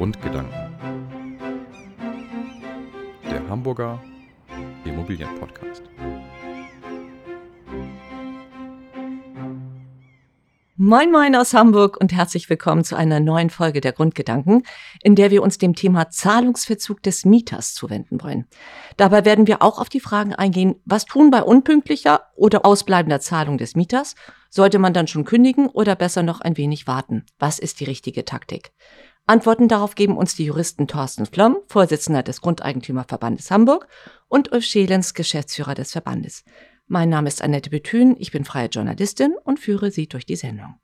Grundgedanken. Der Hamburger Immobilienpodcast. Moin Moin aus Hamburg und herzlich willkommen zu einer neuen Folge der Grundgedanken, in der wir uns dem Thema Zahlungsverzug des Mieters zuwenden wollen. Dabei werden wir auch auf die Fragen eingehen, was tun bei unpünktlicher oder ausbleibender Zahlung des Mieters? Sollte man dann schon kündigen oder besser noch ein wenig warten? Was ist die richtige Taktik? Antworten darauf geben uns die Juristen Thorsten Flom, Vorsitzender des Grundeigentümerverbandes Hamburg, und Ulf Schelens, Geschäftsführer des Verbandes. Mein Name ist Annette Bethün, ich bin freie Journalistin und führe Sie durch die Sendung.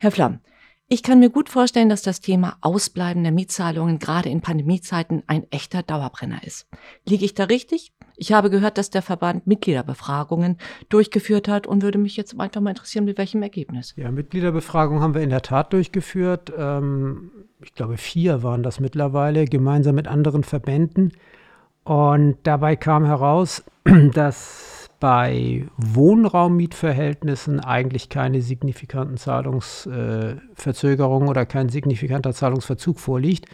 Herr Flamm, ich kann mir gut vorstellen, dass das Thema ausbleibender Mietzahlungen gerade in Pandemiezeiten ein echter Dauerbrenner ist. Liege ich da richtig? Ich habe gehört, dass der Verband Mitgliederbefragungen durchgeführt hat und würde mich jetzt einfach mal interessieren, mit welchem Ergebnis. Ja, Mitgliederbefragungen haben wir in der Tat durchgeführt. Ähm, ich glaube, vier waren das mittlerweile, gemeinsam mit anderen Verbänden. Und dabei kam heraus, dass bei Wohnraummietverhältnissen eigentlich keine signifikanten Zahlungsverzögerungen äh, oder kein signifikanter Zahlungsverzug vorliegt.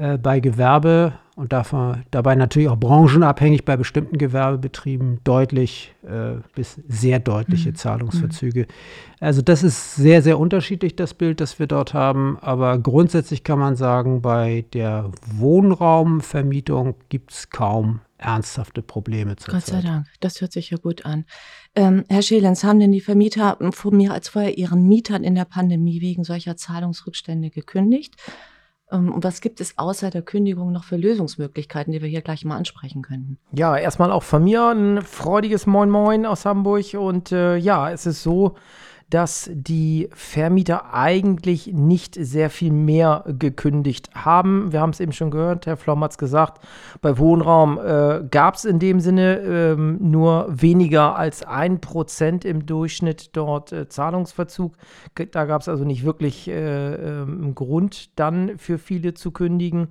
Äh, bei Gewerbe und davon, dabei natürlich auch branchenabhängig bei bestimmten Gewerbebetrieben deutlich äh, bis sehr deutliche mhm. Zahlungsverzüge. Also das ist sehr, sehr unterschiedlich, das Bild, das wir dort haben. Aber grundsätzlich kann man sagen, bei der Wohnraumvermietung gibt es kaum ernsthafte Probleme zurzeit. Gott sei Dank, das hört sich ja gut an. Ähm, Herr Schelens, haben denn die Vermieter vor mehr als vorher ihren Mietern in der Pandemie wegen solcher Zahlungsrückstände gekündigt? Ähm, und was gibt es außer der Kündigung noch für Lösungsmöglichkeiten, die wir hier gleich mal ansprechen könnten? Ja, erstmal auch von mir ein freudiges Moin Moin aus Hamburg. Und äh, ja, es ist so, dass die Vermieter eigentlich nicht sehr viel mehr gekündigt haben. Wir haben es eben schon gehört, Herr Flom hat es gesagt, bei Wohnraum äh, gab es in dem Sinne ähm, nur weniger als ein Prozent im Durchschnitt dort äh, Zahlungsverzug. Da gab es also nicht wirklich äh, einen Grund dann für viele zu kündigen.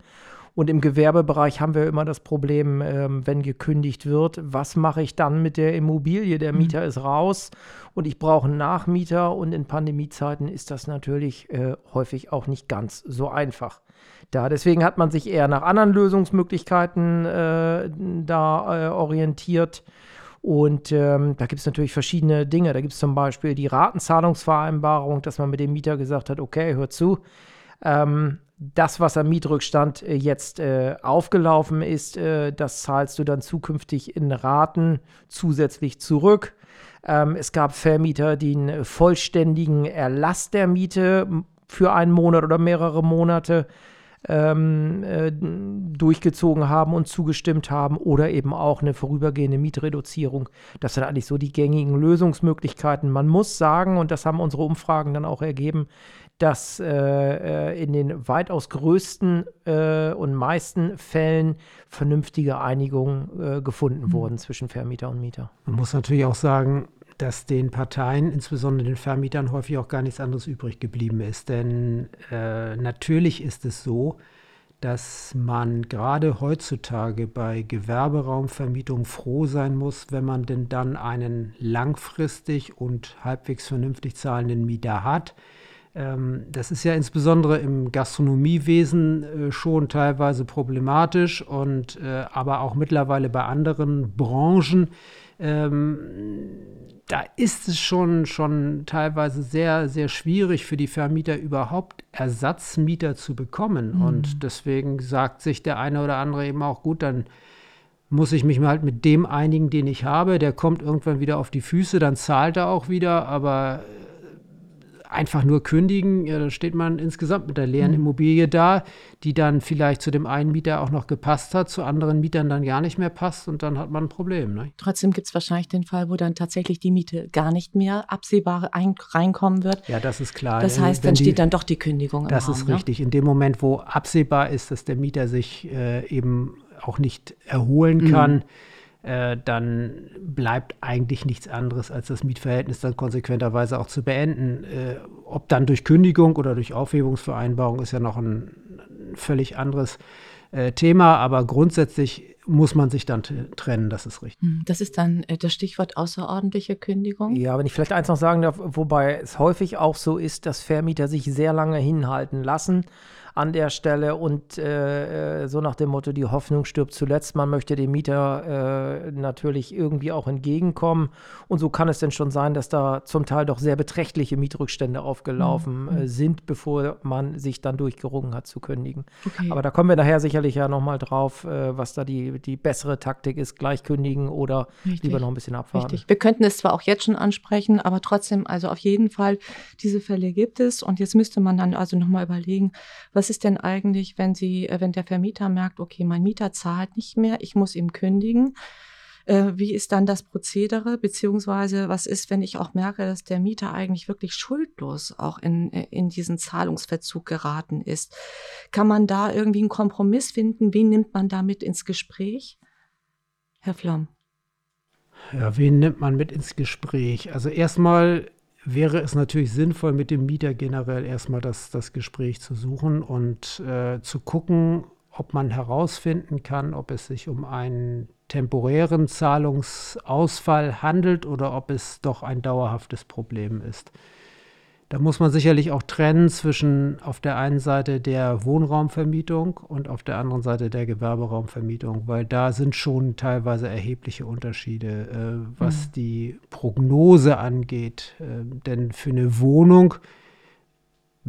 Und im Gewerbebereich haben wir immer das Problem, ähm, wenn gekündigt wird, was mache ich dann mit der Immobilie? Der mhm. Mieter mhm. ist raus und ich brauche einen Nachmieter. Und in Pandemiezeiten ist das natürlich äh, häufig auch nicht ganz so einfach. Da deswegen hat man sich eher nach anderen Lösungsmöglichkeiten äh, da äh, orientiert. Und ähm, da gibt es natürlich verschiedene Dinge. Da gibt es zum Beispiel die Ratenzahlungsvereinbarung, dass man mit dem Mieter gesagt hat, okay, hör zu, ähm, das, was am Mietrückstand äh, jetzt äh, aufgelaufen ist, äh, das zahlst du dann zukünftig in Raten zusätzlich zurück. Ähm, es gab Vermieter, die einen vollständigen Erlass der Miete für einen Monat oder mehrere Monate ähm, äh, durchgezogen haben und zugestimmt haben oder eben auch eine vorübergehende Mietreduzierung. Das sind eigentlich so die gängigen Lösungsmöglichkeiten. Man muss sagen, und das haben unsere Umfragen dann auch ergeben, dass äh, äh, in den weitaus größten äh, und meisten Fällen vernünftige Einigungen äh, gefunden mhm. wurden zwischen Vermieter und Mieter. Man muss natürlich auch sagen, dass den Parteien, insbesondere den Vermietern, häufig auch gar nichts anderes übrig geblieben ist. Denn äh, natürlich ist es so, dass man gerade heutzutage bei Gewerberaumvermietung froh sein muss, wenn man denn dann einen langfristig und halbwegs vernünftig zahlenden Mieter hat das ist ja insbesondere im Gastronomiewesen äh, schon teilweise problematisch und äh, aber auch mittlerweile bei anderen Branchen. Ähm, da ist es schon, schon teilweise sehr, sehr schwierig für die Vermieter überhaupt Ersatzmieter zu bekommen. Mhm. Und deswegen sagt sich der eine oder andere eben auch, gut, dann muss ich mich halt mit dem einigen, den ich habe. Der kommt irgendwann wieder auf die Füße, dann zahlt er auch wieder, aber einfach nur kündigen, ja, dann steht man insgesamt mit der leeren mhm. Immobilie da, die dann vielleicht zu dem einen Mieter auch noch gepasst hat, zu anderen Mietern dann gar nicht mehr passt und dann hat man ein Problem. Ne? Trotzdem gibt es wahrscheinlich den Fall, wo dann tatsächlich die Miete gar nicht mehr absehbar reinkommen wird. Ja, das ist klar. Das heißt, dann die, steht dann doch die Kündigung Das Raum, ist ne? richtig. In dem Moment, wo absehbar ist, dass der Mieter sich äh, eben auch nicht erholen mhm. Äh, dann bleibt eigentlich nichts anderes, als das Mietverhältnis dann konsequenterweise auch zu beenden. Äh, ob dann durch Kündigung oder durch Aufhebungsvereinbarung ist ja noch ein, ein völlig anderes äh, Thema, aber grundsätzlich muss man sich dann trennen, das ist richtig. Hm, das ist dann äh, das Stichwort außerordentliche Kündigung. Ja, wenn ich vielleicht eins noch sagen darf, wobei es häufig auch so ist, dass Vermieter sich sehr lange hinhalten lassen an der Stelle und äh, äh, so nach dem Motto, die Hoffnung stirbt zuletzt. Man möchte dem Mieter äh, natürlich irgendwie auch entgegenkommen. Und so kann es denn schon sein, dass da zum Teil doch sehr beträchtliche Mietrückstände aufgelaufen mhm. äh, sind, bevor man sich dann durchgerungen hat zu kündigen. Okay. Aber da kommen wir nachher sicherlich ja nochmal drauf, äh, was da die, die bessere Taktik ist, gleich kündigen oder Richtig. lieber noch ein bisschen abwarten. Richtig. Wir könnten es zwar auch jetzt schon ansprechen, aber trotzdem, also auf jeden Fall, diese Fälle gibt es. Und jetzt müsste man dann also nochmal überlegen, was ist denn eigentlich, wenn Sie, äh, wenn der Vermieter merkt, okay, mein Mieter zahlt nicht mehr, ich muss ihm kündigen? Äh, wie ist dann das Prozedere? Beziehungsweise was ist, wenn ich auch merke, dass der Mieter eigentlich wirklich schuldlos auch in, äh, in diesen Zahlungsverzug geraten ist? Kann man da irgendwie einen Kompromiss finden? Wen nimmt man da mit ins Gespräch? Herr Flamm. Ja, wen nimmt man mit ins Gespräch? Also erstmal wäre es natürlich sinnvoll, mit dem Mieter generell erstmal das, das Gespräch zu suchen und äh, zu gucken, ob man herausfinden kann, ob es sich um einen temporären Zahlungsausfall handelt oder ob es doch ein dauerhaftes Problem ist. Da muss man sicherlich auch trennen zwischen auf der einen Seite der Wohnraumvermietung und auf der anderen Seite der Gewerberaumvermietung, weil da sind schon teilweise erhebliche Unterschiede, äh, was mhm. die Prognose angeht. Äh, denn für eine Wohnung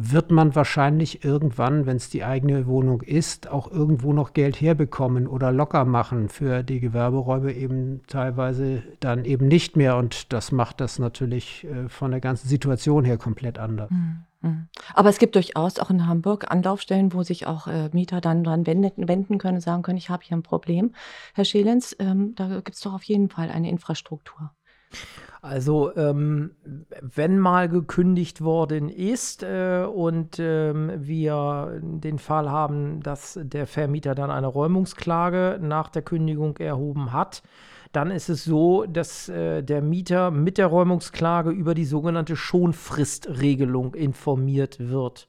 wird man wahrscheinlich irgendwann, wenn es die eigene Wohnung ist, auch irgendwo noch Geld herbekommen oder locker machen für die Gewerberäume eben teilweise dann eben nicht mehr. Und das macht das natürlich äh, von der ganzen Situation her komplett anders. Mhm. mhm. Aber es gibt durchaus auch in Hamburg Anlaufstellen, wo sich auch äh, Mieter dann dran wenden, können und sagen können, ich habe hier ein Problem. Herr Schelenz, ähm, da gibt es doch auf jeden Fall eine Infrastruktur. Also ähm, wenn mal gekündigt worden ist äh, und ähm, wir den Fall haben, dass der Vermieter dann eine Räumungsklage nach der Kündigung erhoben hat, dann ist es so, dass äh, der Mieter mit der Räumungsklage über die sogenannte Schonfristregelung informiert wird.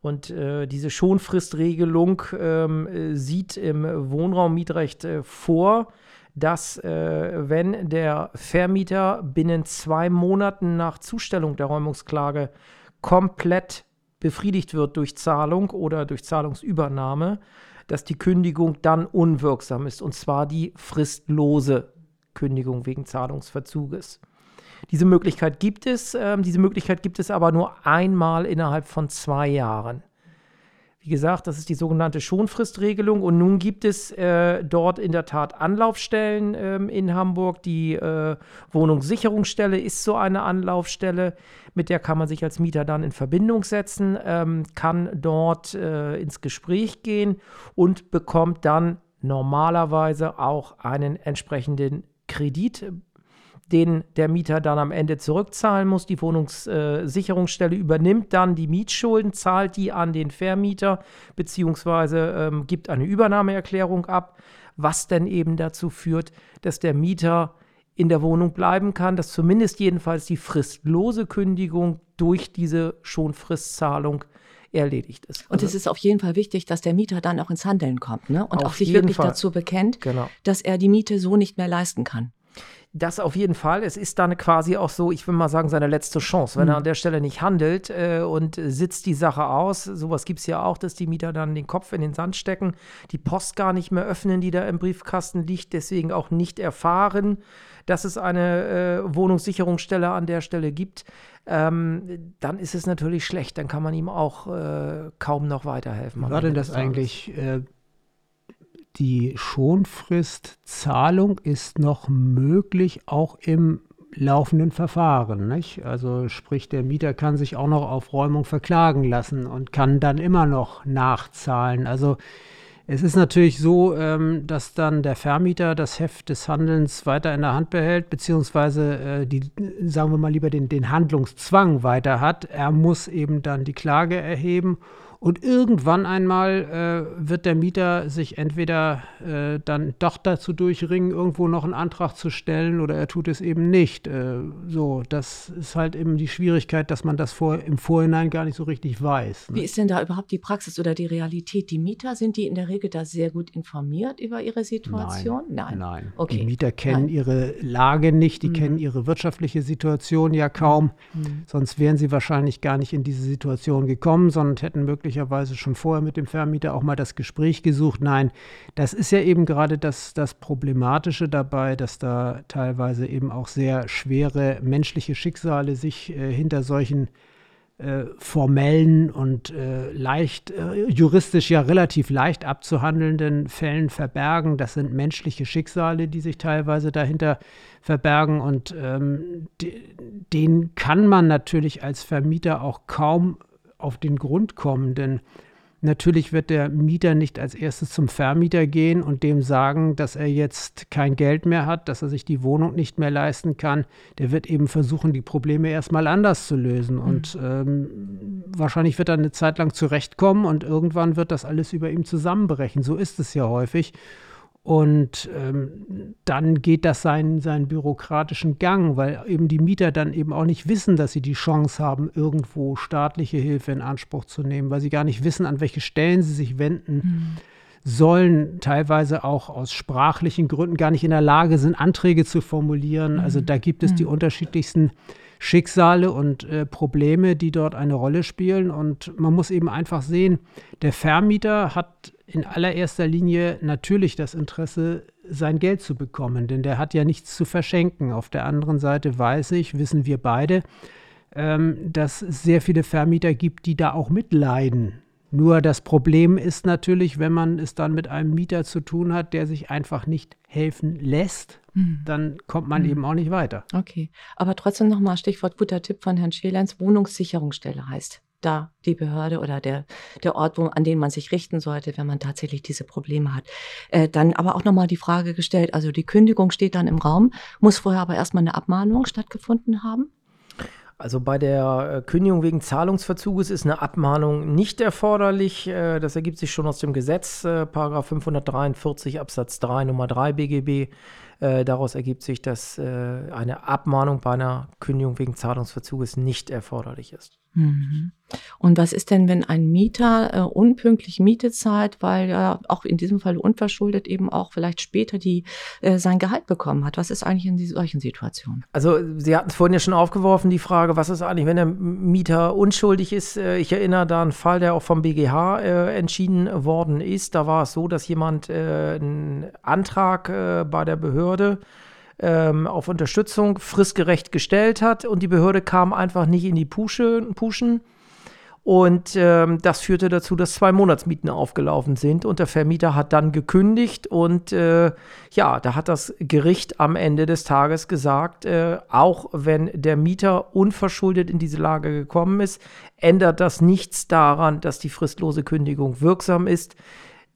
Und äh, diese Schonfristregelung ähm, sieht im Wohnraummietrecht äh, vor, dass äh, wenn der Vermieter binnen zwei Monaten nach Zustellung der Räumungsklage komplett befriedigt wird durch Zahlung oder durch Zahlungsübernahme, dass die Kündigung dann unwirksam ist, und zwar die fristlose Kündigung wegen Zahlungsverzuges. Diese Möglichkeit gibt es, äh, diese Möglichkeit gibt es aber nur einmal innerhalb von zwei Jahren. Wie gesagt, das ist die sogenannte Schonfristregelung. Und nun gibt es äh, dort in der Tat Anlaufstellen ähm, in Hamburg. Die äh, Wohnungssicherungsstelle ist so eine Anlaufstelle, mit der kann man sich als Mieter dann in Verbindung setzen, ähm, kann dort äh, ins Gespräch gehen und bekommt dann normalerweise auch einen entsprechenden Kredit den der Mieter dann am Ende zurückzahlen muss. Die Wohnungssicherungsstelle äh, übernimmt dann die Mietschulden, zahlt die an den Vermieter beziehungsweise ähm, gibt eine Übernahmeerklärung ab, was denn eben dazu führt, dass der Mieter in der Wohnung bleiben kann, dass zumindest jedenfalls die fristlose Kündigung durch diese Schonfristzahlung erledigt ist. Und also, es ist auf jeden Fall wichtig, dass der Mieter dann auch ins Handeln kommt ne? und auch sich wirklich Fall. dazu bekennt, genau. dass er die Miete so nicht mehr leisten kann. Das auf jeden Fall. Es ist dann quasi auch so, ich will mal sagen, seine letzte Chance. Wenn mhm. er an der Stelle nicht handelt äh, und sitzt die Sache aus, sowas gibt es ja auch, dass die Mieter dann den Kopf in den Sand stecken, die Post gar nicht mehr öffnen, die da im Briefkasten liegt, deswegen auch nicht erfahren, dass es eine äh, Wohnungssicherungsstelle an der Stelle gibt. Ähm, dann ist es natürlich schlecht. Dann kann man ihm auch äh, kaum noch weiterhelfen. Wie war denn das eigentlich? Äh, die Schonfristzahlung ist noch möglich, auch im laufenden Verfahren. Nicht? Also sprich, der Mieter kann sich auch noch auf Räumung verklagen lassen und kann dann immer noch nachzahlen. Also es ist natürlich so, ähm, dass dann der Vermieter das Heft des Handelns weiter in der Hand behält, beziehungsweise äh, die, sagen wir mal lieber den, den Handlungszwang weiter hat. Er muss eben dann die Klage erheben und irgendwann einmal äh, wird der Mieter sich entweder äh, dann doch dazu durchringen, irgendwo noch einen Antrag zu stellen oder er tut es eben nicht. Äh, so, das ist halt eben die Schwierigkeit, dass man das vor, im Vorhinein gar nicht so richtig weiß. Ne? Wie ist denn da überhaupt die Praxis oder die Realität? Die Mieter sind die in der Regel da sehr gut informiert über ihre Situation? Nein. Nein. Okay. Die Mieter kennen Nein. ihre Lage nicht, die Mhm. kennen ihre wirtschaftliche Situation ja kaum. Mhm. Sonst wären sie wahrscheinlich gar nicht in diese Situation gekommen, sondern hätten möglicherweise schon vorher mit dem Vermieter auch mal das Gespräch gesucht. Nein, das ist ja eben gerade das, das Problematische dabei, dass da teilweise eben auch sehr schwere menschliche Schicksale sich äh, hinter solchen äh, formellen und äh, leicht, äh, juristisch ja relativ leicht abzuhandelnden Fällen verbergen. Das sind menschliche Schicksale, die sich teilweise dahinter verbergen und ähm, de denen kann man natürlich als Vermieter auch kaum auf den Grund kommen, denn Natürlich wird der Mieter nicht als erstes zum Vermieter gehen und dem sagen, dass er jetzt kein Geld mehr hat, dass er sich die Wohnung nicht mehr leisten kann. Der wird eben versuchen, die Probleme erstmal anders zu lösen. Mhm. Und ähm, wahrscheinlich wird er eine Zeit lang zurechtkommen und irgendwann wird das alles über ihm zusammenbrechen. So ist es ja häufig. Und ähm, dann geht das seinen, seinen bürokratischen Gang, weil eben die Mieter dann eben auch nicht wissen, dass sie die Chance haben, irgendwo staatliche Hilfe in Anspruch zu nehmen, weil sie gar nicht wissen, an welche Stellen sie sich wenden mhm. sollen, teilweise auch aus sprachlichen Gründen gar nicht in der Lage sind, Anträge zu formulieren. Mhm. Also da gibt es mhm. die unterschiedlichsten Schicksale und äh, Probleme, die dort eine Rolle spielen. Und man muss eben einfach sehen, der Vermieter hat in allererster Linie natürlich das Interesse, sein Geld zu bekommen, denn der hat ja nichts zu verschenken. Auf der anderen Seite weiß ich, wissen wir beide, ähm, dass es sehr viele Vermieter gibt, die da auch mitleiden. Nur das Problem ist natürlich, wenn man es dann mit einem Mieter zu tun hat, der sich einfach nicht helfen lässt, hm. dann kommt man hm. eben auch nicht weiter. Okay, aber trotzdem nochmal Stichwort guter Tipp von Herrn Schelenz, Wohnungssicherungsstelle heißt da die Behörde oder der, der Ort, wo, an den man sich richten sollte, wenn man tatsächlich diese Probleme hat. Äh, dann aber auch nochmal die Frage gestellt, also die Kündigung steht dann im Raum, muss vorher aber erstmal eine Abmahnung stattgefunden haben? Also bei der äh, Kündigung wegen Zahlungsverzuges ist eine Abmahnung nicht erforderlich. Äh, das ergibt sich schon aus dem Gesetz, äh, Paragraph 543 Absatz 3 Nummer 3 BGB. Daraus ergibt sich, dass eine Abmahnung bei einer Kündigung wegen Zahlungsverzuges nicht erforderlich ist. Mhm. Und was ist denn, wenn ein Mieter äh, unpünktlich Miete zahlt, weil er auch in diesem Fall unverschuldet eben auch vielleicht später die, äh, sein Gehalt bekommen hat? Was ist eigentlich in solchen Situationen? Also Sie hatten es vorhin ja schon aufgeworfen, die Frage, was ist eigentlich, wenn der Mieter unschuldig ist? Äh, ich erinnere da einen Fall, der auch vom BGH äh, entschieden worden ist. Da war es so, dass jemand äh, einen Antrag äh, bei der Behörde ähm, auf Unterstützung fristgerecht gestellt hat und die Behörde kam einfach nicht in die Pusche, Puschen. Und ähm, das führte dazu, dass zwei Monatsmieten aufgelaufen sind und der Vermieter hat dann gekündigt und äh, ja, da hat das Gericht am Ende des Tages gesagt, äh, auch wenn der Mieter unverschuldet in diese Lage gekommen ist, ändert das nichts daran, dass die fristlose Kündigung wirksam ist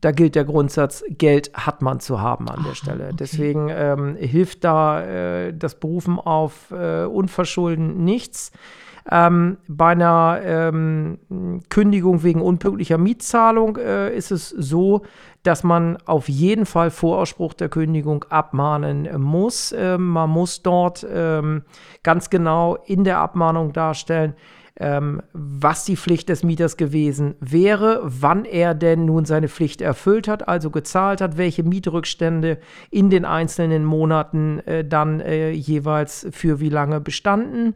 da gilt der Grundsatz, Geld hat man zu haben an der Stelle. Okay. Deswegen ähm, hilft da äh, das Berufen auf äh, Unverschulden nichts. Ähm, bei einer ähm, Kündigung wegen unpünktlicher Mietzahlung äh, ist es so, dass man auf jeden Fall vor Ausspruch der Kündigung abmahnen muss. Ähm, man muss dort ähm, ganz genau in der Abmahnung darstellen, ähm, was die Pflicht des Mieters gewesen wäre, wann er denn nun seine Pflicht erfüllt hat, also gezahlt hat, welche Mietrückstände in den einzelnen Monaten äh, dann äh, jeweils für wie lange bestanden.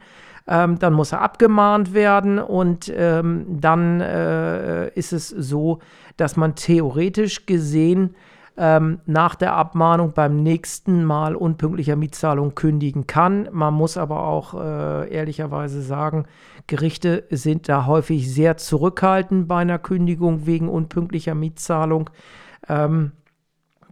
Ähm, dann muss er abgemahnt werden und ähm, dann äh, ist es so, dass man theoretisch gesehen ähm, nach der Abmahnung beim nächsten Mal unpünktlicher Mietzahlung kündigen kann. Man muss aber auch äh, ehrlicherweise sagen, Gerichte sind da häufig sehr zurückhaltend bei einer Kündigung wegen unpünktlicher Mietzahlung. Ähm,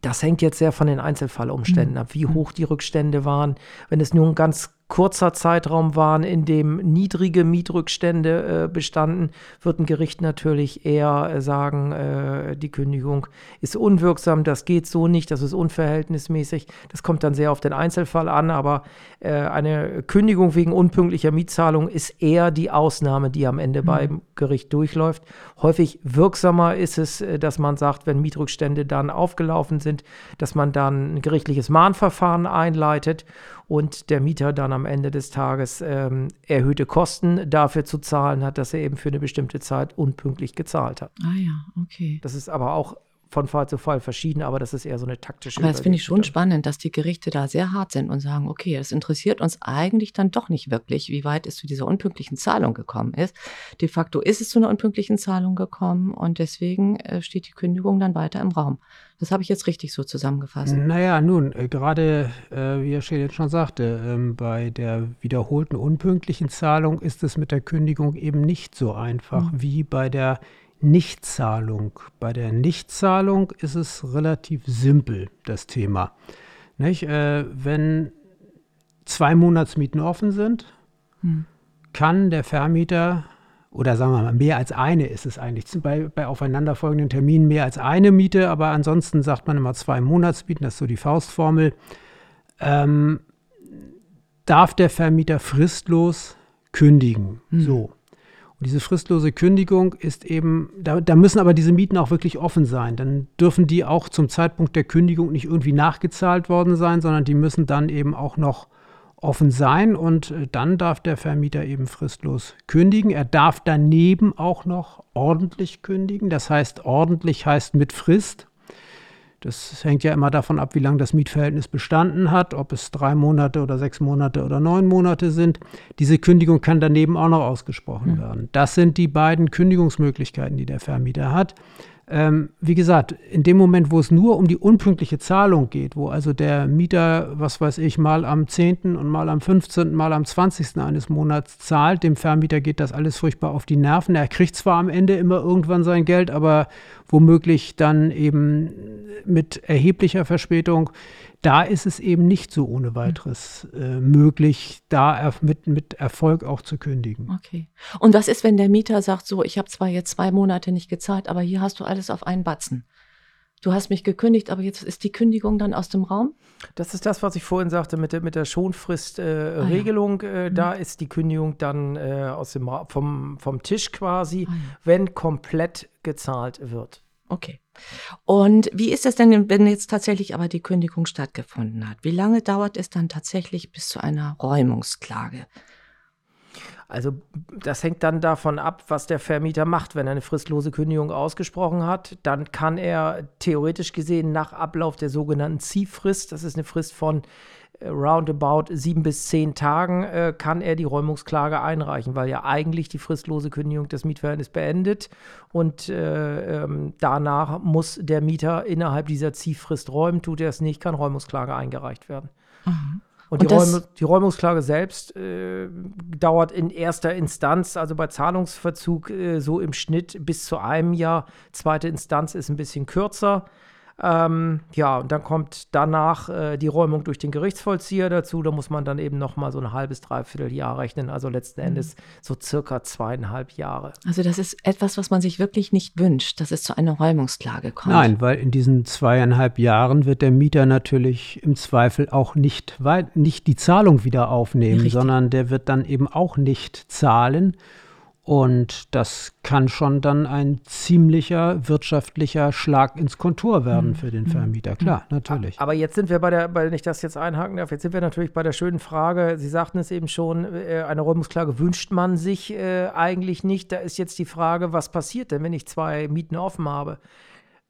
das hängt jetzt sehr von den Einzelfallumständen mhm. ab, wie hoch die Rückstände waren. Wenn es nur ein ganz kurzer Zeitraum waren, in dem niedrige Mietrückstände äh, bestanden, wird ein Gericht natürlich eher äh, sagen, äh, die Kündigung ist unwirksam, das geht so nicht, das ist unverhältnismäßig. Das kommt dann sehr auf den Einzelfall an, aber äh, eine Kündigung wegen unpünktlicher Mietzahlung ist eher die Ausnahme, die am Ende mhm. beim Gericht durchläuft. Häufig wirksamer ist es, äh, dass man sagt, wenn Mietrückstände dann aufgelaufen sind, dass man dann ein gerichtliches Mahnverfahren einleitet und der Mieter dann am Ende des Tages ähm, erhöhte Kosten dafür zu zahlen hat, dass er eben für eine bestimmte Zeit unpünktlich gezahlt hat. Ah ja, okay. Das ist aber auch von Fall zu Fall verschieden, aber das ist eher so eine taktische. Aber das finde ich schon spannend, dass die Gerichte da sehr hart sind und sagen, okay, es interessiert uns eigentlich dann doch nicht wirklich, wie weit es zu dieser unpünktlichen Zahlung gekommen ist. De facto ist es zu einer unpünktlichen Zahlung gekommen und deswegen äh, steht die Kündigung dann weiter im Raum. Das habe ich jetzt richtig so zusammengefasst. Naja, nun, äh, gerade, äh, wie Herr Scheel jetzt schon sagte, ähm, bei der wiederholten unpünktlichen Zahlung ist es mit der Kündigung eben nicht so einfach Mhm. wie bei der Nichtzahlung. Bei der Nichtzahlung ist es relativ simpel, das Thema. Nicht? Äh, wenn zwei Monatsmieten offen sind, Hm. kann der Vermieter oder sagen wir mal, mehr als eine ist es eigentlich. Bei, bei aufeinanderfolgenden Terminen mehr als eine Miete, aber ansonsten sagt man immer zwei Monatsmieten, das ist so die Faustformel. Ähm, darf der Vermieter fristlos kündigen. So. Und diese fristlose Kündigung ist eben, da, da müssen aber diese Mieten auch wirklich offen sein. Dann dürfen die auch zum Zeitpunkt der Kündigung nicht irgendwie nachgezahlt worden sein, sondern die müssen dann eben auch noch offen sein und äh, dann darf der Vermieter eben fristlos kündigen. Er darf daneben auch noch ordentlich kündigen. Das heißt, ordentlich heißt mit Frist. Das hängt ja immer davon ab, wie lange das Mietverhältnis bestanden hat, ob es drei Monate oder sechs Monate oder neun Monate sind. Diese Kündigung kann daneben auch noch ausgesprochen werden. Das sind die beiden Kündigungsmöglichkeiten, die der Vermieter hat. Ähm, wie gesagt, in dem Moment, wo es nur um die unpünktliche Zahlung geht, wo also der Mieter, was weiß ich, mal am 10. und mal am 15., mal am 20. eines Monats zahlt, dem Vermieter geht das alles furchtbar auf die Nerven. Er kriegt zwar am Ende immer irgendwann sein Geld, aber womöglich dann eben mit erheblicher Verspätung. Da ist es eben nicht so ohne weiteres äh, möglich, da er mit, mit Erfolg auch zu kündigen. Okay. Und was ist, wenn der Mieter sagt, so, ich habe zwar jetzt zwei Monate nicht gezahlt, aber hier hast du alles auf einen Batzen. Du hast mich gekündigt, aber jetzt ist die Kündigung dann aus dem Raum? Das ist das, was ich vorhin sagte mit der, mit der Ah, Schonfrist-Regelung. Äh, Mhm. Da ist die Kündigung dann äh, aus dem, vom, vom Tisch quasi, Ah, ja. wenn komplett gezahlt wird. Okay. Und wie ist es denn, wenn jetzt tatsächlich aber die Kündigung stattgefunden hat? Wie lange dauert es dann tatsächlich bis zu einer Räumungsklage? Also das hängt dann davon ab, was der Vermieter macht. Wenn er eine fristlose Kündigung ausgesprochen hat, dann kann er theoretisch gesehen nach Ablauf der sogenannten Ziehfrist, das ist eine Frist von roundabout sieben bis zehn Tagen, äh, kann er die Räumungsklage einreichen, weil ja eigentlich die fristlose Kündigung das Mietverhältnis beendet und äh, ähm, danach muss der Mieter innerhalb dieser Ziehfrist räumen. Tut er es nicht, kann Räumungsklage eingereicht werden. Und, Und die, Räume, die Räumungsklage selbst äh, dauert in erster Instanz, also bei Zahlungsverzug, äh, so im Schnitt bis zu einem Jahr. Zweite Instanz ist ein bisschen kürzer. Ähm, ja, und dann kommt danach äh, die Räumung durch den Gerichtsvollzieher dazu. Da muss man dann eben noch mal so ein halbes, dreiviertel Jahr rechnen. Also letzten Mhm. Endes so circa zweieinhalb Jahre. Also das ist etwas, was man sich wirklich nicht wünscht, dass es zu einer Räumungsklage kommt. Nein, weil in diesen zweieinhalb Jahren wird der Mieter natürlich im Zweifel auch nicht, weit, nicht die Zahlung wieder aufnehmen, Richtig. sondern der wird dann eben auch nicht zahlen. Und das kann schon dann ein ziemlicher wirtschaftlicher Schlag ins Kontor werden für den Vermieter. Klar, natürlich. Aber jetzt sind wir bei der, weil ich das jetzt einhaken darf, jetzt sind wir natürlich bei der schönen Frage, Sie sagten es eben schon, äh, eine Räumungsklage wünscht man sich äh, eigentlich nicht. Da ist jetzt die Frage, was passiert denn, wenn ich zwei Mieten offen habe?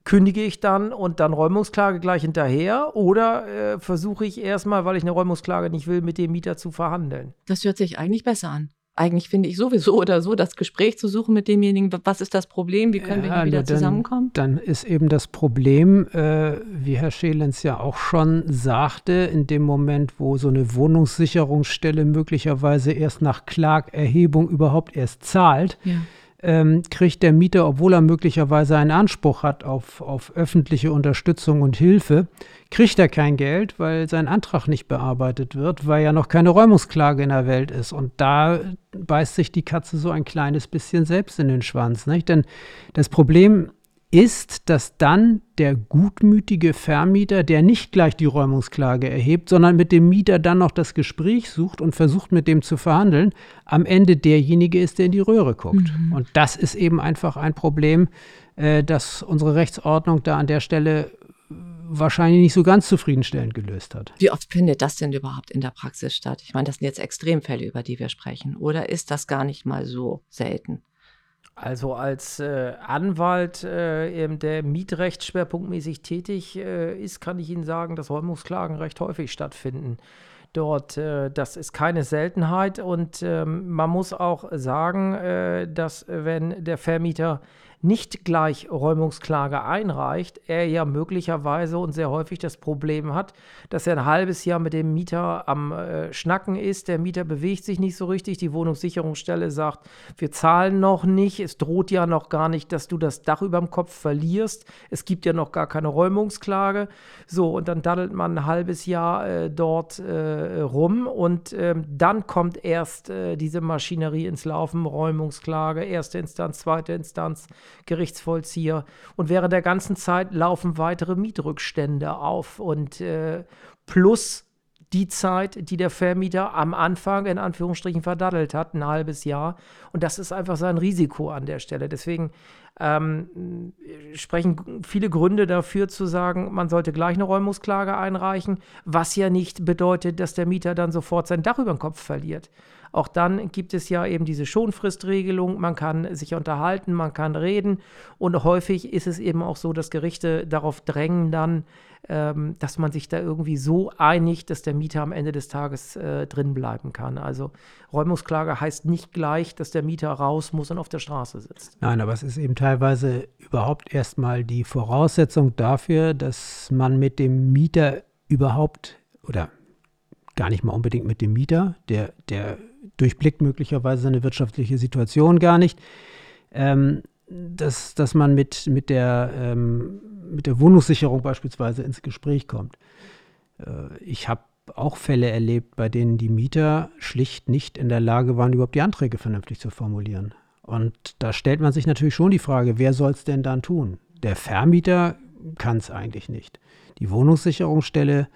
Kündige ich dann und dann Räumungsklage gleich hinterher oder äh, versuche ich erstmal, weil ich eine Räumungsklage nicht will, mit dem Mieter zu verhandeln? Das hört sich eigentlich besser an. Eigentlich finde ich sowieso oder so, das Gespräch zu suchen mit demjenigen, was ist das Problem, wie können wir Ja, hier wieder dann- zusammenkommen? Dann ist eben das Problem, äh, wie Herr Schelenz ja auch schon sagte, in dem Moment, wo so eine Wohnungssicherungsstelle möglicherweise erst nach Klagerhebung überhaupt erst zahlt, Ja. ähm, kriegt der Mieter, obwohl er möglicherweise einen Anspruch hat auf, auf öffentliche Unterstützung und Hilfe, kriegt er kein Geld, weil sein Antrag nicht bearbeitet wird, weil ja noch keine Räumungsklage in der Welt ist. Und da beißt sich die Katze so ein kleines bisschen selbst in den Schwanz. Nicht? Denn das Problem ist, dass dann der gutmütige Vermieter, der nicht gleich die Räumungsklage erhebt, sondern mit dem Mieter dann noch das Gespräch sucht und versucht, mit dem zu verhandeln, am Ende derjenige ist, der in die Röhre guckt. Und das ist eben einfach ein Problem, äh, das unsere Rechtsordnung da an der Stelle wahrscheinlich nicht so ganz zufriedenstellend gelöst hat. Wie oft findet das denn überhaupt in der Praxis statt? Ich meine, das sind jetzt Extremfälle, über die wir sprechen. Oder ist das gar nicht mal so selten? Also als äh, Anwalt, äh, der Mietrecht schwerpunktmäßig tätig äh, ist, kann ich Ihnen sagen, dass Räumungsklagen recht häufig stattfinden. Dort, äh, das ist keine Seltenheit und ähm, man muss auch sagen, äh, dass wenn der Vermieter nicht gleich Räumungsklage einreicht, er ja möglicherweise und sehr häufig das Problem hat, dass er ein halbes Jahr mit dem Mieter am äh, Schnacken ist. Der Mieter bewegt sich nicht so richtig. Die Wohnungssicherungsstelle sagt, wir zahlen noch nicht. Es droht ja noch gar nicht, dass du das Dach über dem Kopf verlierst. Es gibt ja noch gar keine Räumungsklage. So, und dann daddelt man ein halbes Jahr äh, dort äh, rum und ähm, dann kommt erst äh, diese Maschinerie ins Laufen. Räumungsklage, erste Instanz, zweite Instanz. Gerichtsvollzieher. Und während der ganzen Zeit laufen weitere Mietrückstände auf und äh, plus die Zeit, die der Vermieter am Anfang in Anführungsstrichen verdaddelt hat, ein halbes Jahr. Und das ist einfach sein Risiko an der Stelle. Deswegen ähm, sprechen viele Gründe dafür zu sagen, man sollte gleich eine Räumungsklage einreichen, was ja nicht bedeutet, dass der Mieter dann sofort sein Dach über den Kopf verliert. Auch dann gibt es ja eben diese Schonfristregelung. Man kann sich unterhalten, man kann reden. Und häufig ist es eben auch so, dass Gerichte darauf drängen dann, ähm, dass man sich da irgendwie so einigt, dass der Mieter am Ende des Tages äh, drin bleiben kann. Also Räumungsklage heißt nicht gleich, dass der Mieter raus muss und auf der Straße sitzt. Nein, aber es ist eben teilweise überhaupt erstmal die Voraussetzung dafür, dass man mit dem Mieter überhaupt oder gar nicht mal unbedingt mit dem Mieter, der, der durchblickt möglicherweise seine wirtschaftliche Situation gar nicht, ähm, dass, dass man mit, mit, der, ähm, mit der Wohnungssicherung beispielsweise ins Gespräch kommt. Äh, ich habe auch Fälle erlebt, bei denen die Mieter schlicht nicht in der Lage waren, überhaupt die Anträge vernünftig zu formulieren. Und da stellt man sich natürlich schon die Frage, wer soll es denn dann tun? Der Vermieter kann es eigentlich nicht. Die Wohnungssicherungsstelle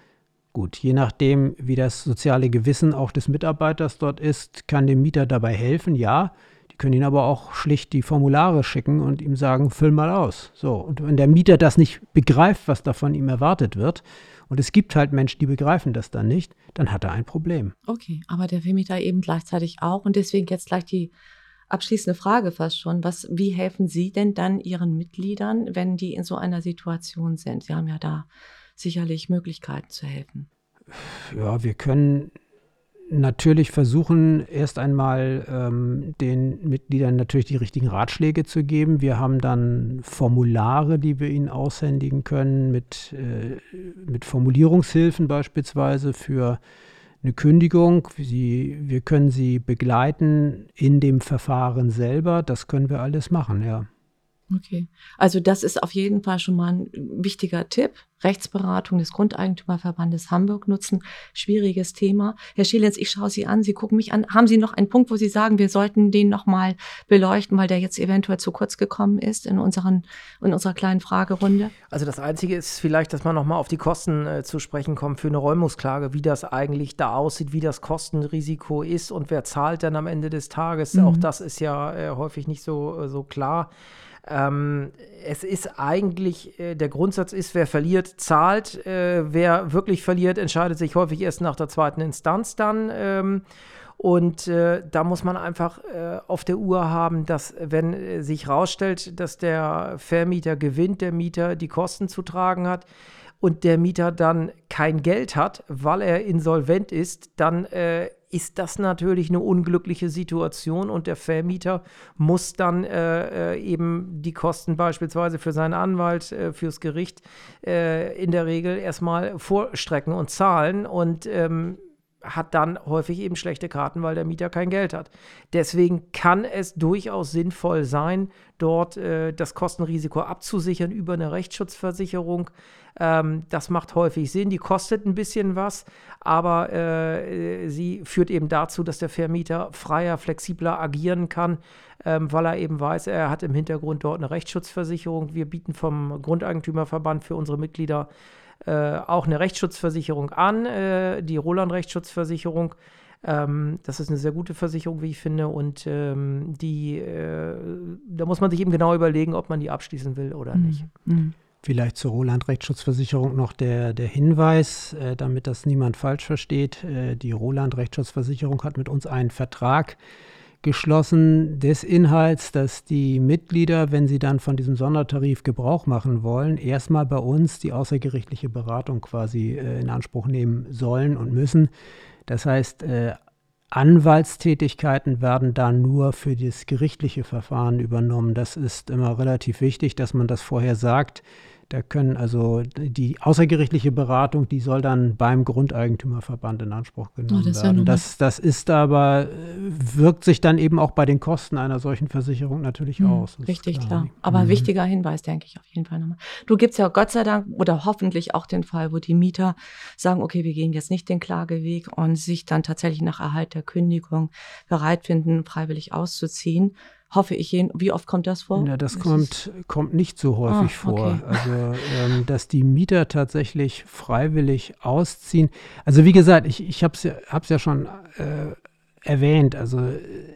Gut, je nachdem, wie das soziale Gewissen auch des Mitarbeiters dort ist, kann dem Mieter dabei helfen, ja. Die können ihn aber auch schlicht die Formulare schicken und ihm sagen, füll mal aus. So, und wenn der Mieter das nicht begreift, was da von ihm erwartet wird, und es gibt halt Menschen, die begreifen das dann nicht, dann hat er ein Problem. Okay, aber der Vermieter eben gleichzeitig auch. Und deswegen jetzt gleich die abschließende Frage fast schon. Was, wie helfen Sie denn dann Ihren Mitgliedern, wenn die in so einer Situation sind? Sie haben ja da sicherlich Möglichkeiten zu helfen. Ja, wir können natürlich versuchen, erst einmal ähm, den Mitgliedern natürlich die richtigen Ratschläge zu geben. Wir haben dann Formulare, die wir ihnen aushändigen können, mit, äh, mit Formulierungshilfen beispielsweise für eine Kündigung. Sie, wir können sie begleiten in dem Verfahren selber. Das können wir alles machen, ja. Okay. Also das ist auf jeden Fall schon mal ein wichtiger Tipp. Rechtsberatung des Grundeigentümerverbandes Hamburg nutzen. Schwieriges Thema. Herr Schielenz, ich schaue Sie an, Sie gucken mich an. Haben Sie noch einen Punkt, wo Sie sagen, wir sollten den nochmal beleuchten, weil der jetzt eventuell zu kurz gekommen ist in, unseren, in unserer kleinen Fragerunde? Also das Einzige ist vielleicht, dass man nochmal auf die Kosten äh, zu sprechen kommt für eine Räumungsklage, wie das eigentlich da aussieht, wie das Kostenrisiko ist und wer zahlt dann am Ende des Tages. Mhm. Auch das ist ja äh, häufig nicht so, äh, so klar. Ähm, es ist eigentlich, äh, der Grundsatz ist, wer verliert, zahlt. Äh, wer wirklich verliert, entscheidet sich häufig erst nach der zweiten Instanz dann. Ähm, und äh, da muss man einfach äh, auf der Uhr haben, dass wenn äh, sich herausstellt, dass der Vermieter gewinnt, der Mieter die Kosten zu tragen hat und der Mieter dann kein Geld hat, weil er insolvent ist, dann äh, ist das natürlich eine unglückliche Situation und der Vermieter muss dann äh, äh, eben die Kosten beispielsweise für seinen Anwalt, äh, fürs Gericht äh, in der Regel erstmal vorstrecken und zahlen. Und ähm, hat dann häufig eben schlechte Karten, weil der Mieter kein Geld hat. Deswegen kann es durchaus sinnvoll sein, dort äh, das Kostenrisiko abzusichern über eine Rechtsschutzversicherung. Ähm, das macht häufig Sinn. Die kostet ein bisschen was, aber äh, sie führt eben dazu, dass der Vermieter freier, flexibler agieren kann, ähm, weil er eben weiß, er hat im Hintergrund dort eine Rechtsschutzversicherung. Wir bieten vom Grundeigentümerverband für unsere Mitglieder äh, auch eine Rechtsschutzversicherung an, äh, die Roland-Rechtsschutzversicherung. Ähm, das ist eine sehr gute Versicherung, wie ich finde. Und ähm, die, äh, da muss man sich eben genau überlegen, ob man die abschließen will oder mhm. nicht. Mhm. Vielleicht zur Roland-Rechtsschutzversicherung noch der, der Hinweis, äh, damit das niemand falsch versteht. Äh, die Roland-Rechtsschutzversicherung hat mit uns einen Vertrag geschlossen des Inhalts, dass die Mitglieder, wenn sie dann von diesem Sondertarif Gebrauch machen wollen, erstmal bei uns die außergerichtliche Beratung quasi äh, in Anspruch nehmen sollen und müssen. Das heißt, äh, Anwaltstätigkeiten werden dann nur für das gerichtliche Verfahren übernommen. Das ist immer relativ wichtig, dass man das vorher sagt. Da können also die außergerichtliche Beratung, die soll dann beim Grundeigentümerverband in Anspruch genommen oh, das werden. Das, das ist aber, äh, wirkt sich dann eben auch bei den Kosten einer solchen Versicherung natürlich mhm, aus. Richtig, klar. klar. Aber mhm. wichtiger Hinweis, denke ich auf jeden Fall nochmal. Du gibst ja Gott sei Dank oder hoffentlich auch den Fall, wo die Mieter sagen, okay, wir gehen jetzt nicht den Klageweg und sich dann tatsächlich nach Erhalt der Kündigung bereit finden, freiwillig auszuziehen hoffe ich. Wie oft kommt das vor? Ja, das kommt, kommt nicht so häufig ah, okay. vor. Also, ähm, dass die Mieter tatsächlich freiwillig ausziehen. Also, wie gesagt, ich, ich habe es ja, ja schon äh, erwähnt. Also,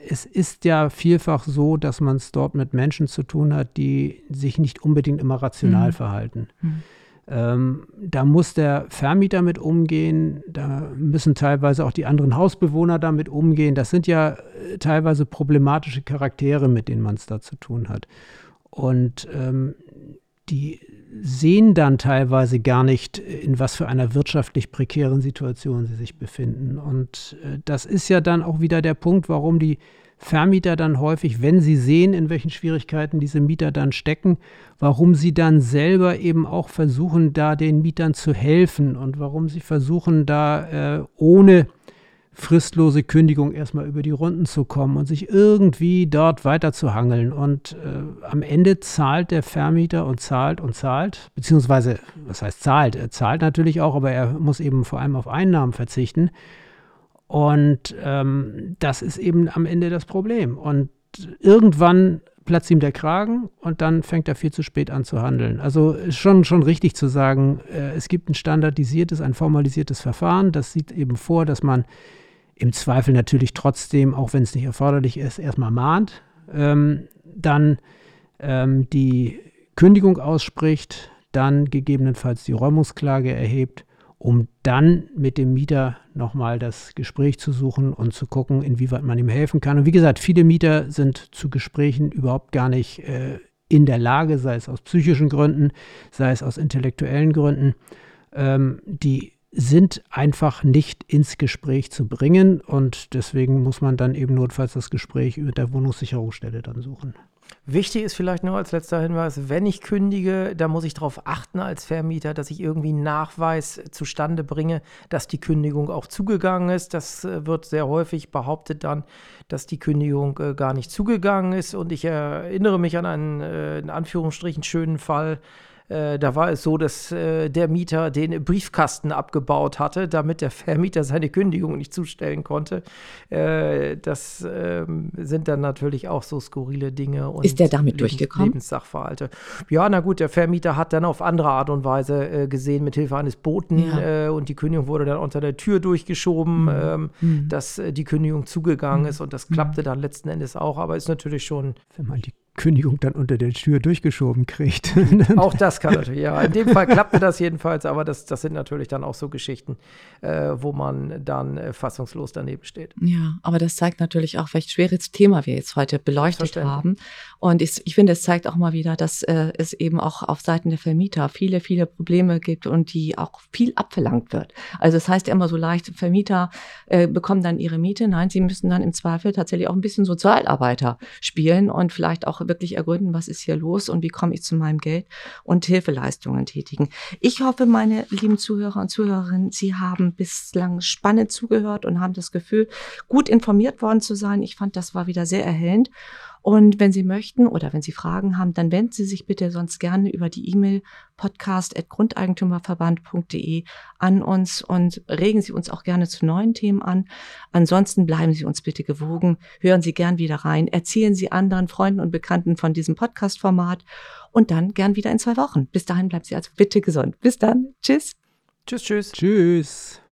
es ist ja vielfach so, dass man es dort mit Menschen zu tun hat, die sich nicht unbedingt immer rational mhm. verhalten. Mhm. Ähm, da muss der Vermieter mit umgehen, da müssen teilweise auch die anderen Hausbewohner damit umgehen. Das sind ja äh, teilweise problematische Charaktere, mit denen man es da zu tun hat. Und ähm, die sehen dann teilweise gar nicht, in was für einer wirtschaftlich prekären Situation sie sich befinden. Und äh, das ist ja dann auch wieder der Punkt, warum die Vermieter dann häufig, wenn sie sehen, in welchen Schwierigkeiten diese Mieter dann stecken, warum sie dann selber eben auch versuchen, da den Mietern zu helfen und warum sie versuchen, da äh, ohne fristlose Kündigung erstmal über die Runden zu kommen und sich irgendwie dort weiter zu hangeln. Und äh, am Ende zahlt der Vermieter und zahlt und zahlt, beziehungsweise, was heißt zahlt? Er zahlt natürlich auch, aber er muss eben vor allem auf Einnahmen verzichten. Und ähm, das ist eben am Ende das Problem. Und irgendwann platzt ihm der Kragen und dann fängt er viel zu spät an zu handeln. Also schon, schon richtig zu sagen, äh, es gibt ein standardisiertes, ein formalisiertes Verfahren. Das sieht eben vor, dass man im Zweifel natürlich trotzdem, auch wenn es nicht erforderlich ist, erstmal mahnt, ähm, dann ähm, die Kündigung ausspricht, dann gegebenenfalls die Räumungsklage erhebt um dann mit dem Mieter nochmal das Gespräch zu suchen und zu gucken, inwieweit man ihm helfen kann. Und wie gesagt, viele Mieter sind zu Gesprächen überhaupt gar nicht äh, in der Lage, sei es aus psychischen Gründen, sei es aus intellektuellen Gründen. Ähm, die sind einfach nicht ins Gespräch zu bringen und deswegen muss man dann eben notfalls das Gespräch mit der Wohnungssicherungsstelle dann suchen. Wichtig ist vielleicht noch als letzter Hinweis, wenn ich kündige, da muss ich darauf achten als Vermieter, dass ich irgendwie einen Nachweis zustande bringe, dass die Kündigung auch zugegangen ist. Das äh, wird sehr häufig behauptet dann, dass die Kündigung äh, gar nicht zugegangen ist. Und ich erinnere mich an einen äh, in Anführungsstrichen schönen Fall, äh, da war es so, dass äh, der Mieter den Briefkasten abgebaut hatte, damit der Vermieter seine Kündigung nicht zustellen konnte. Äh, das ähm, sind dann natürlich auch so skurrile Dinge. Und Ist der damit Lebens durchgekommen? Lebenssachverhalte. Ja, na gut, der Vermieter hat dann auf andere Art und Weise äh, gesehen, mit Hilfe eines Boten ja. Äh, und die Kündigung wurde dann unter der Tür durchgeschoben, mhm. Ähm, mhm. dass die Kündigung zugegangen mhm. ist und das klappte dann letzten Endes auch, aber ist natürlich schon. Wenn man die Kündigung dann unter der Tür durchgeschoben kriegt. auch das kann natürlich, ja. In dem Fall klappte das jedenfalls, aber das, das sind natürlich dann auch so Geschichten, äh, wo man dann äh, fassungslos daneben steht. Ja, aber das zeigt natürlich auch, welch schweres Thema wir jetzt heute beleuchtet haben. Und ich, ich finde, es zeigt auch mal wieder, dass äh, es eben auch auf Seiten der Vermieter viele, viele Probleme gibt und die auch viel abverlangt wird. Also es das heißt ja immer so leicht, Vermieter äh, bekommen dann ihre Miete. Nein, sie müssen dann im Zweifel tatsächlich auch ein bisschen Sozialarbeiter spielen und vielleicht auch wirklich ergründen, was ist hier los und wie komme ich zu meinem Geld und Hilfeleistungen tätigen. Ich hoffe, meine lieben Zuhörer und Zuhörerinnen, Sie haben bislang spannend zugehört und haben das Gefühl, gut informiert worden zu sein. Ich fand, das war wieder sehr erhellend. Und wenn Sie möchten oder wenn Sie Fragen haben, dann wenden Sie sich bitte sonst gerne über die E-Mail podcast.grundeigentümerverband.de an uns und regen Sie uns auch gerne zu neuen Themen an. Ansonsten bleiben Sie uns bitte gewogen, hören Sie gern wieder rein, erzählen Sie anderen Freunden und Bekannten von diesem Podcast-Format und dann gern wieder in zwei Wochen. Bis dahin bleiben Sie also bitte gesund. Bis dann. Tschüss. Tschüss, tschüss. Tschüss.